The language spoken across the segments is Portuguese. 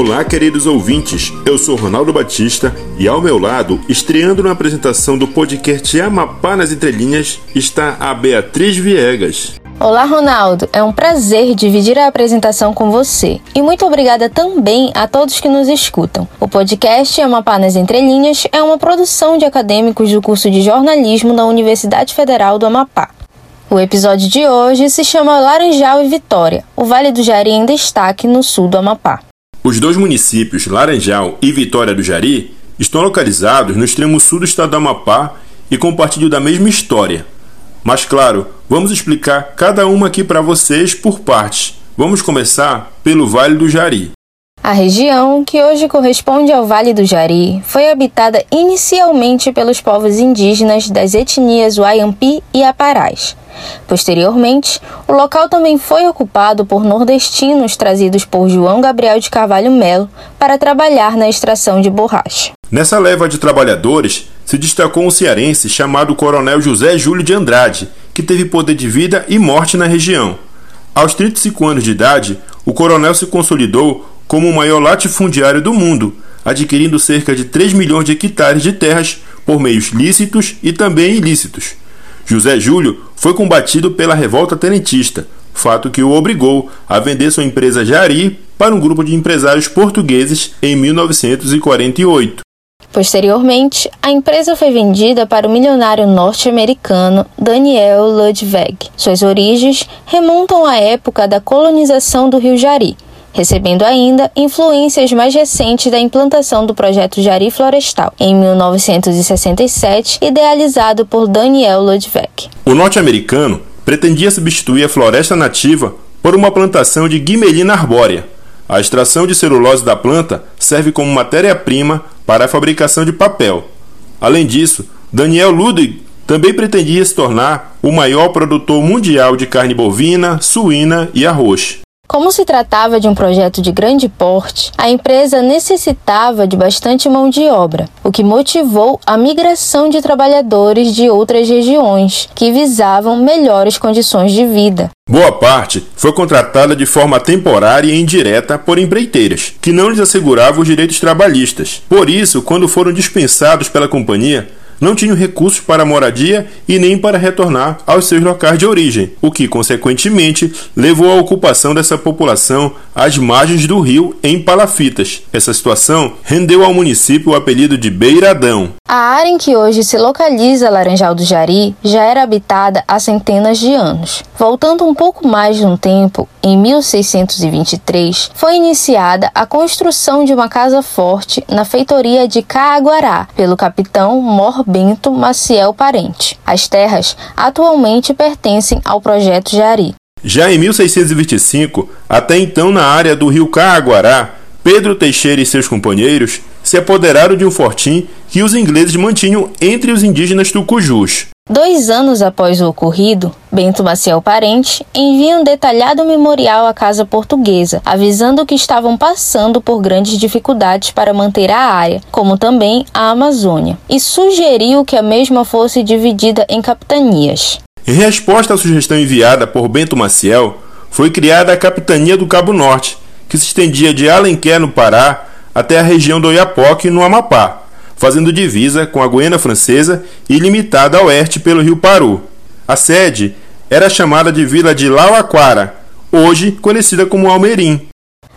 Olá, queridos ouvintes. Eu sou Ronaldo Batista e ao meu lado, estreando na apresentação do podcast Amapá nas Entrelinhas, está a Beatriz Viegas. Olá, Ronaldo. É um prazer dividir a apresentação com você. E muito obrigada também a todos que nos escutam. O podcast Amapá nas Entrelinhas é uma produção de acadêmicos do curso de jornalismo da Universidade Federal do Amapá. O episódio de hoje se chama Laranjal e Vitória, o Vale do Jari em destaque no sul do Amapá. Os dois municípios, Laranjal e Vitória do Jari, estão localizados no extremo sul do estado do Amapá e compartilham da mesma história. Mas claro, vamos explicar cada uma aqui para vocês por partes. Vamos começar pelo Vale do Jari. A região, que hoje corresponde ao Vale do Jari, foi habitada inicialmente pelos povos indígenas das etnias Wayampi e Aparás. Posteriormente, o local também foi ocupado por nordestinos trazidos por João Gabriel de Carvalho Melo para trabalhar na extração de borracha. Nessa leva de trabalhadores, se destacou um cearense chamado Coronel José Júlio de Andrade, que teve poder de vida e morte na região. Aos 35 anos de idade, o coronel se consolidou como o maior latifundiário do mundo, adquirindo cerca de 3 milhões de hectares de terras por meios lícitos e também ilícitos. José Júlio foi combatido pela revolta tenentista, fato que o obrigou a vender sua empresa Jari para um grupo de empresários portugueses em 1948. Posteriormente, a empresa foi vendida para o milionário norte-americano Daniel Ludwig. Suas origens remontam à época da colonização do rio Jari, recebendo ainda influências mais recentes da implantação do projeto Jari Florestal, em 1967, idealizado por Daniel Ludwig. O norte-americano pretendia substituir a floresta nativa por uma plantação de guimelina arbórea. A extração de celulose da planta serve como matéria-prima para a fabricação de papel. Além disso, Daniel Ludwig também pretendia se tornar o maior produtor mundial de carne bovina, suína e arroz. Como se tratava de um projeto de grande porte, a empresa necessitava de bastante mão de obra, o que motivou a migração de trabalhadores de outras regiões, que visavam melhores condições de vida. Boa parte foi contratada de forma temporária e indireta por empreiteiras, que não lhes asseguravam os direitos trabalhistas. Por isso, quando foram dispensados pela companhia, não tinham recursos para moradia e nem para retornar aos seus locais de origem, o que, consequentemente, levou à ocupação dessa população às margens do rio em palafitas. Essa situação rendeu ao município o apelido de Beiradão. A área em que hoje se localiza Laranjal do Jari já era habitada há centenas de anos. Voltando um pouco mais no tempo, em 1623, foi iniciada a construção de uma casa forte na feitoria de Caaguará pelo capitão Mor Bento Maciel Parente. As terras atualmente pertencem ao projeto Jari. Já em 1625, até então na área do rio Caaguará, Pedro Teixeira e seus companheiros se apoderaram de um fortim que os ingleses mantinham entre os indígenas tucujus. Dois anos após o ocorrido, Bento Maciel Parente envia um detalhado memorial à Casa Portuguesa, avisando que estavam passando por grandes dificuldades para manter a área, como também a Amazônia, e sugeriu que a mesma fosse dividida em capitanias. Em resposta à sugestão enviada por Bento Maciel, foi criada a Capitania do Cabo Norte, que se estendia de Alenquer, no Pará, até a região do Oiapoque, no Amapá, fazendo divisa com a Guiana Francesa e limitada a oeste pelo rio Paru. A sede era chamada de Vila de Lauaquara, hoje conhecida como Almerim.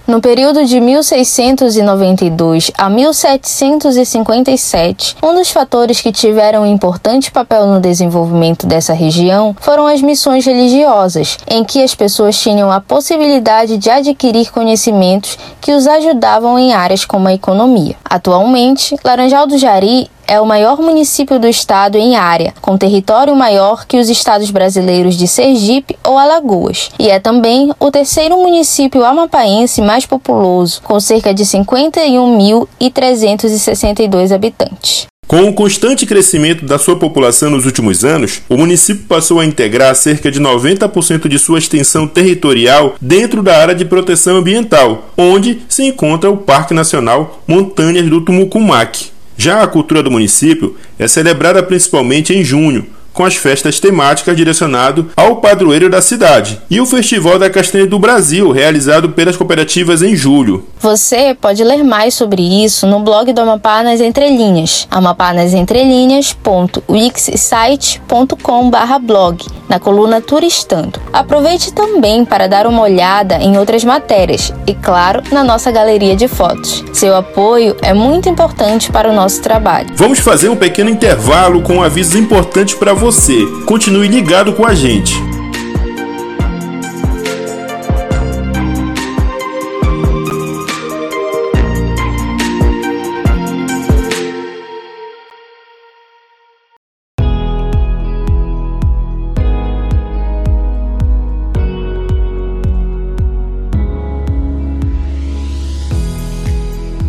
No período de 1692 a 1757, um dos fatores que tiveram um importante papel no desenvolvimento dessa região foram as missões religiosas, em que as pessoas tinham a possibilidade de adquirir conhecimentos que os ajudavam em áreas como a economia. Atualmente, Laranjal do Jari é o maior município do estado em área, com território maior que os estados brasileiros de Sergipe ou Alagoas, e é também o terceiro município amapaense mais populoso, com cerca de 51.362 habitantes. Com o constante crescimento da sua população nos últimos anos, o município passou a integrar cerca de 90% de sua extensão territorial dentro da área de proteção ambiental, onde se encontra o Parque Nacional Montanhas do Tumucumac. Já a cultura do município é celebrada principalmente em junho, com as festas temáticas direcionado ao padroeiro da cidade, e o Festival da Castanha do Brasil, realizado pelas cooperativas em julho. Você pode ler mais sobre isso no blog do Amapá nas Entrelinhas, amapánasentrelinhas.wixsite.com/blog, na coluna Turistando. Aproveite também para dar uma olhada em outras matérias e, claro, na nossa galeria de fotos. Seu apoio é muito importante para o nosso trabalho. Vamos fazer um pequeno intervalo com avisos importantes para você. Continue ligado com a gente.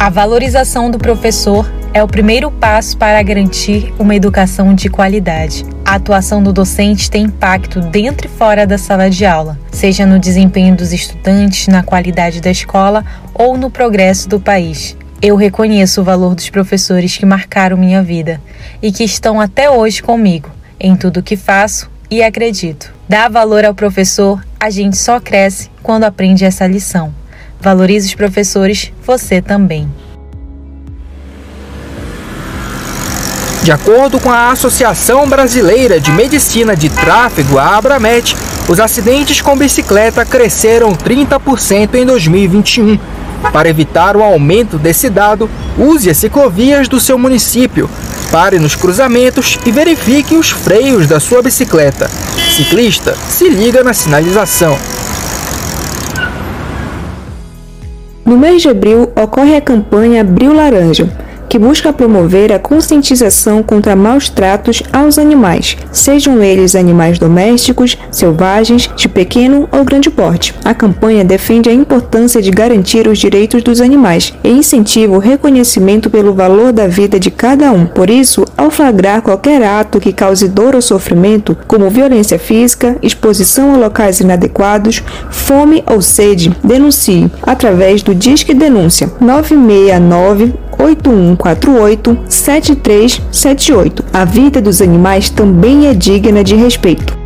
A valorização do professor é o primeiro passo para garantir uma educação de qualidade. A atuação do docente tem impacto dentro e fora da sala de aula, seja no desempenho dos estudantes, na qualidade da escola ou no progresso do país. Eu reconheço o valor dos professores que marcaram minha vida e que estão até hoje comigo, em tudo que faço e acredito. Dar valor ao professor, a gente só cresce quando aprende essa lição. Valorize os professores, você também. De acordo com a Associação Brasileira de Medicina de Tráfego, a Abramet, os acidentes com bicicleta cresceram 30% em 2021. Para evitar o aumento desse dado, use as ciclovias do seu município. Pare nos cruzamentos e verifique os freios da sua bicicleta. Ciclista, se liga na sinalização. No mês de abril ocorre a campanha Abril Laranja que busca promover a conscientização contra maus tratos aos animais, sejam eles animais domésticos, selvagens, de pequeno ou grande porte. A campanha defende a importância de garantir os direitos dos animais e incentiva o reconhecimento pelo valor da vida de cada um. Por isso, ao flagrar qualquer ato que cause dor ou sofrimento, como violência física, exposição a locais inadequados, fome ou sede, denuncie através do Disque Denúncia 969 8148 7378. A vida dos animais também é digna de respeito.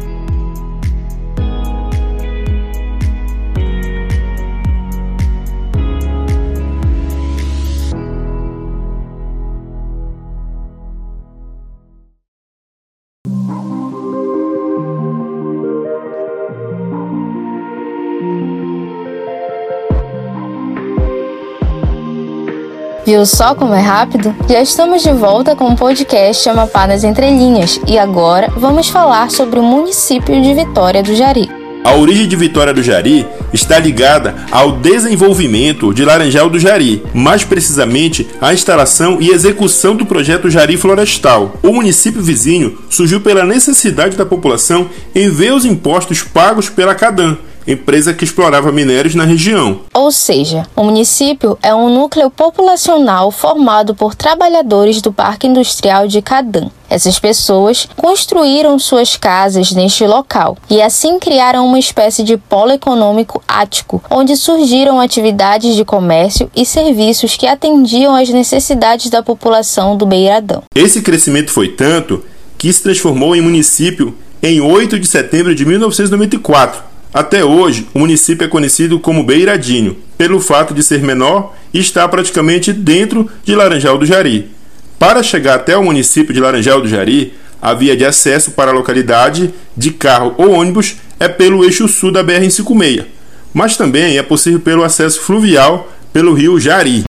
Viu só como é rápido? Já estamos de volta com o podcast Amapá nas Entrelinhas e agora vamos falar sobre o município de Vitória do Jari. A origem de Vitória do Jari está ligada ao desenvolvimento de Laranjal do Jari, mais precisamente à instalação e execução do projeto Jari Florestal. O município vizinho surgiu pela necessidade da população em ver os impostos pagos pela Cadam, empresa que explorava minérios na região. Ou seja, o município é um núcleo populacional formado por trabalhadores do Parque Industrial de Cadã. Essas pessoas construíram suas casas neste local e assim criaram uma espécie de polo econômico ático, onde surgiram atividades de comércio e serviços que atendiam às necessidades da população do Beiradão. Esse crescimento foi tanto que se transformou em município em 8 de setembro de 1994 até hoje, o município é conhecido como Beiradinho, pelo fato de ser menor e estar praticamente dentro de Laranjal do Jari. Para chegar até o município de Laranjal do Jari, a via de acesso para a localidade, de carro ou ônibus, é pelo eixo sul da BR-156, mas também é possível pelo acesso fluvial pelo rio Jari.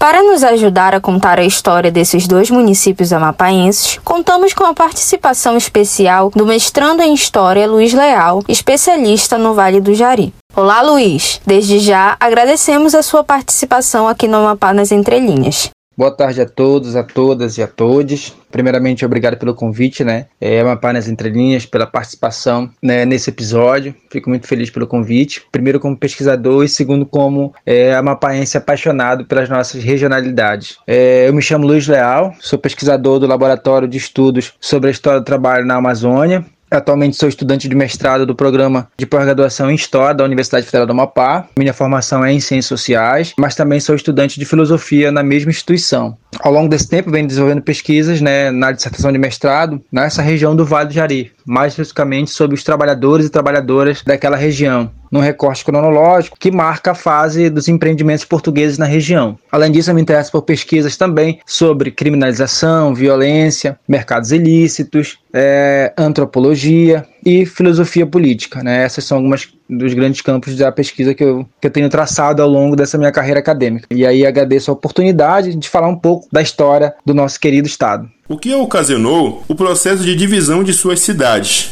Para nos ajudar a contar a história desses dois municípios amapaenses, contamos com a participação especial do mestrando em História Luiz Leal, especialista no Vale do Jari. Olá, Luiz! Desde já agradecemos a sua participação aqui no Amapá nas Entrelinhas. Boa tarde a todos, a todas e a todos. Primeiramente, obrigado pelo convite, né? É uma nas entrelinhas pela participação né, nesse episódio. Fico muito feliz pelo convite. Primeiro como pesquisador e segundo como é, amapaense apaixonado pelas nossas regionalidades. É, eu me chamo Luiz Leal, sou pesquisador do Laboratório de Estudos sobre a História do Trabalho na Amazônia Atualmente sou estudante de mestrado do programa de pós-graduação em História da Universidade Federal do Amapá. Minha formação é em Ciências Sociais, mas também sou estudante de Filosofia na mesma instituição. Ao longo desse tempo, venho desenvolvendo pesquisas né, na dissertação de mestrado nessa região do Vale do Jari, mais especificamente sobre os trabalhadores e trabalhadoras daquela região, num recorte cronológico que marca a fase dos empreendimentos portugueses na região. Além disso, eu me interesso por pesquisas também sobre criminalização, violência, mercados ilícitos, é, antropologia e filosofia política. Né? Essas são algumas dos grandes campos da pesquisa que eu, que eu tenho traçado ao longo dessa minha carreira acadêmica. E aí agradeço a oportunidade de falar um pouco da história do nosso querido Estado. O que ocasionou o processo de divisão de suas cidades?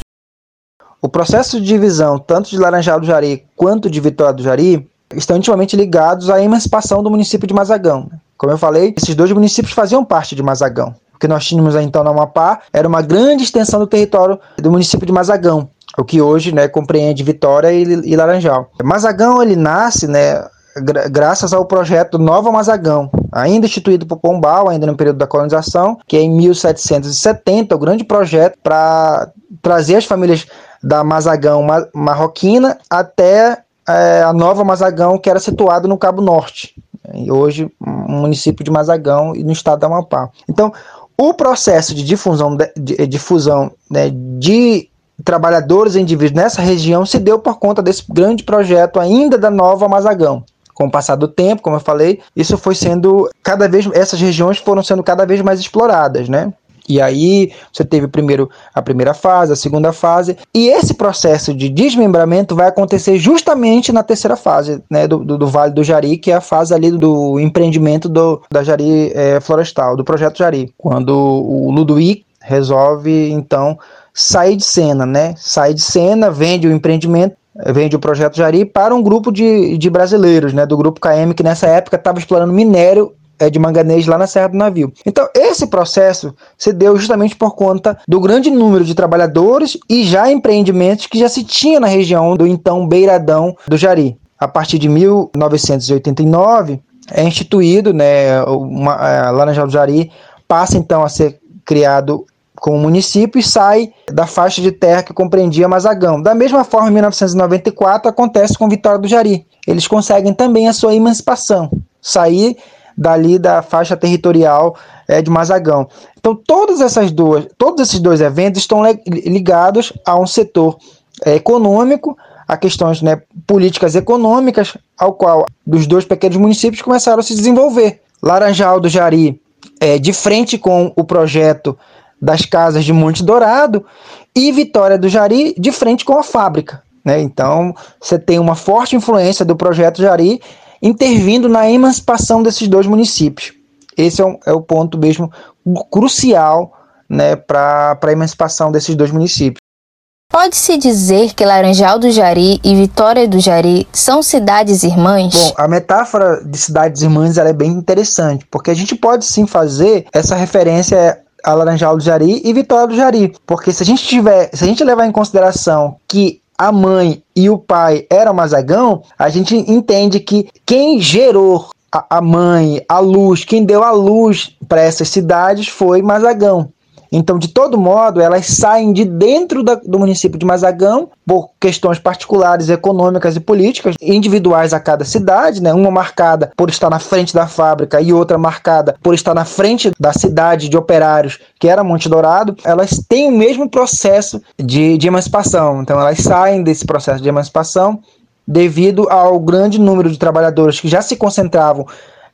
O processo de divisão, tanto de Laranjal do Jari quanto de Vitória do Jari, estão intimamente ligados à emancipação do município de Mazagão. Como eu falei, esses dois municípios faziam parte de Mazagão. O que nós tínhamos então no Amapá era uma grande extensão do território do município de Mazagão, o que hoje né, compreende Vitória e, e Laranjal. Mazagão ele nasce né, graças ao projeto Nova Mazagão, ainda instituído por Pombal, ainda no período da colonização, que é em 1770, o grande projeto para trazer as famílias da Mazagão marroquina até é, a Nova Mazagão, que era situada no Cabo Norte, e hoje município de Mazagão e no estado do Amapá. Então, o processo de difusão de, de, difusão, né, de trabalhadores e indivíduos nessa região se deu por conta desse grande projeto ainda da Nova Mazagão com o passar do tempo, como eu falei, isso foi sendo cada vez essas regiões foram sendo cada vez mais exploradas, né? E aí você teve primeiro a primeira fase, a segunda fase, e esse processo de desmembramento vai acontecer justamente na terceira fase, né, do, do, do Vale do Jari, que é a fase ali do empreendimento do, da Jari é, Florestal, do projeto Jari, quando o Ludwig resolve então sair de cena, né? Sai de cena, vende o empreendimento vende o projeto Jari para um grupo de, de brasileiros, né, do grupo KM, que nessa época estava explorando minério é, de manganês lá na Serra do Navio. Então, esse processo se deu justamente por conta do grande número de trabalhadores e já empreendimentos que já se tinha na região do então Beiradão do Jari. A partir de 1989, é instituído, né, uma, a Laranjal do Jari passa então a ser criado com o município e sai da faixa de terra que compreendia Mazagão. Da mesma forma, em 1994 acontece com Vitória do Jari. Eles conseguem também a sua emancipação, sair dali da faixa territorial é, de Mazagão. Então, todas essas duas, todos esses dois eventos estão ligados a um setor é, econômico, a questões né, políticas econômicas, ao qual dos dois pequenos municípios começaram a se desenvolver. Laranjal do Jari, é, de frente com o projeto das casas de Monte Dourado e Vitória do Jari de frente com a fábrica. Né? Então, você tem uma forte influência do projeto Jari intervindo na emancipação desses dois municípios. Esse é, um, é o ponto mesmo crucial né, para a emancipação desses dois municípios. Pode-se dizer que Laranjal do Jari e Vitória do Jari são cidades irmãs? Bom, a metáfora de cidades irmãs é bem interessante, porque a gente pode sim fazer essa referência a Laranjal do Jari e Vitória do Jari. Porque se a gente tiver, se a gente levar em consideração que a mãe e o pai eram Mazagão, a gente entende que quem gerou a, mãe, a luz, quem deu a luz para essas cidades foi Mazagão. Então, de todo modo, elas saem de dentro da, do município de Mazagão por questões particulares, econômicas e políticas, individuais a cada cidade, né? uma marcada por estar na frente da fábrica e outra marcada por estar na frente da cidade de operários, que era Monte Dourado, elas têm o mesmo processo de, de emancipação. Então, elas saem desse processo de emancipação devido ao grande número de trabalhadores que já se concentravam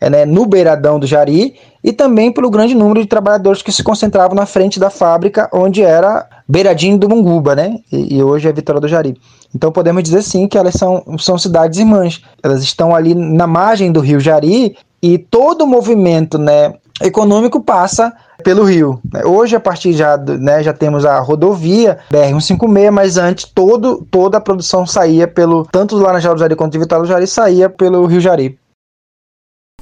né, no beiradão do Jari e também pelo grande número de trabalhadores que se concentravam na frente da fábrica onde era beiradinho do Munguba, né? E, e, hoje é Vitória do Jari. Então podemos dizer sim que elas são, são cidades irmãs. Elas estão ali na margem do rio Jari e todo o movimento, né, econômico passa pelo rio. Hoje, a partir já, né, já temos a rodovia BR-156, mas antes todo, toda a produção saía pelo, tanto do Laranjal do Jari quanto de Vitória do Jari, saía pelo rio Jari.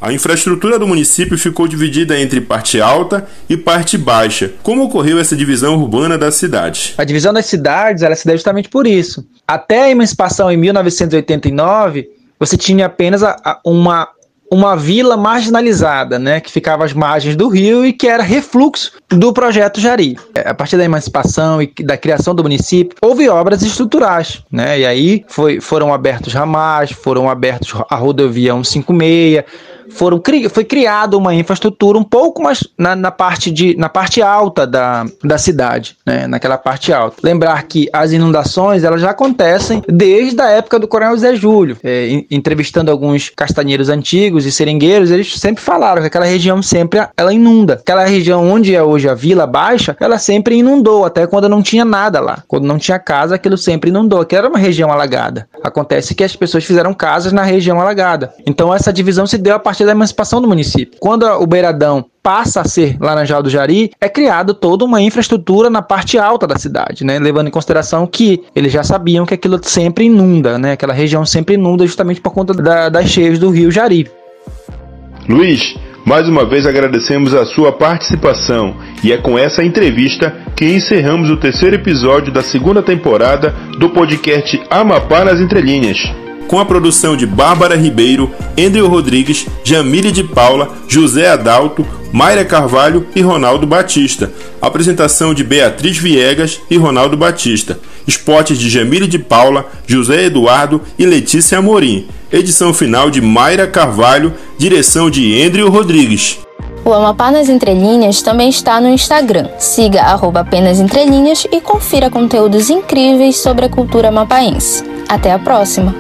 A infraestrutura do município ficou dividida entre parte alta e parte baixa. Como ocorreu essa divisão urbana da cidade? A divisão das cidades ela se deu justamente por isso. Até a emancipação em 1989, você tinha apenas uma, uma vila marginalizada, né, que ficava às margens do rio e que era refluxo do projeto Jari. É, a partir da emancipação e da criação do município, houve obras estruturais, né, e aí foi, foram abertos ramais, foram abertos a rodovia 156, foram cri, foi criada uma infraestrutura um pouco mais na, na, parte, de, na parte alta da, da cidade, né? naquela parte alta. Lembrar que as inundações elas já acontecem desde a época do Coronel Zé Júlio. É, entrevistando alguns castanheiros antigos e seringueiros, eles sempre falaram que aquela região sempre ela inunda. Aquela região onde é hoje a Vila Baixa, ela sempre inundou, até quando não tinha nada lá. Quando não tinha casa, aquilo sempre inundou. Aquilo era uma região alagada. Acontece que as pessoas fizeram casas na região alagada. Então essa divisão se deu a partir da emancipação do município. Quando o Beiradão passa a ser Laranjal do Jari, é criado toda uma infraestrutura na parte alta da cidade, né? Levando em consideração que eles já sabiam que aquilo sempre inunda, né? Aquela região sempre inunda justamente por conta da, das cheias do rio Jari. Luiz, mais uma vez agradecemos a sua participação e é com essa entrevista que encerramos o terceiro episódio da segunda temporada do podcast Amapá nas Entrelinhas com a produção de Bárbara Ribeiro, Andrew Rodrigues, Jamile de Paula, José Adalto, Mayra Carvalho e Ronaldo Batista. Apresentação de Beatriz Viegas e Ronaldo Batista. Esportes de Jamile de Paula, José Eduardo e Letícia Amorim. Edição final de Mayra Carvalho, direção de Andrew Rodrigues. O Amapá nas Entrelinhas também está no Instagram. Siga arroba apenas entrelinhas e confira conteúdos incríveis sobre a cultura amapaense. Até a próxima!